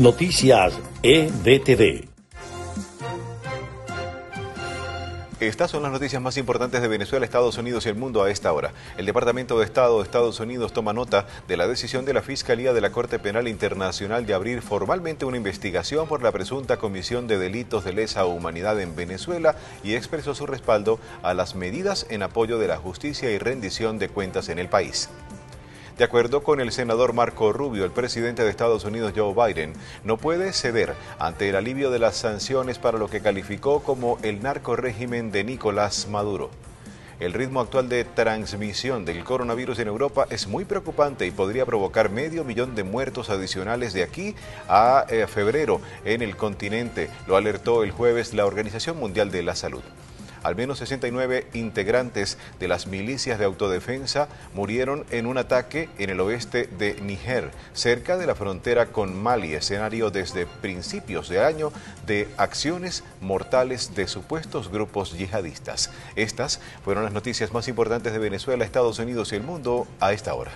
Noticias EDTV. Estas son las noticias más importantes de Venezuela, Estados Unidos y el mundo a esta hora. El Departamento de Estado de Estados Unidos toma nota de la decisión de la Fiscalía de la Corte Penal Internacional de abrir formalmente una investigación por la presunta comisión de delitos de lesa humanidad en Venezuela y expresó su respaldo a las medidas en apoyo de la justicia y rendición de cuentas en el país. De acuerdo con el senador Marco Rubio, el presidente de Estados Unidos Joe Biden no puede ceder ante el alivio de las sanciones para lo que calificó como el narco régimen de Nicolás Maduro. El ritmo actual de transmisión del coronavirus en Europa es muy preocupante y podría provocar medio millón de muertos adicionales de aquí a eh, febrero en el continente, lo alertó el jueves la Organización Mundial de la Salud. Al menos 69 integrantes de las milicias de autodefensa murieron en un ataque en el oeste de Níger, cerca de la frontera con Mali, escenario desde principios de año de acciones mortales de supuestos grupos yihadistas. Estas fueron las noticias más importantes de Venezuela, Estados Unidos y el mundo a esta hora.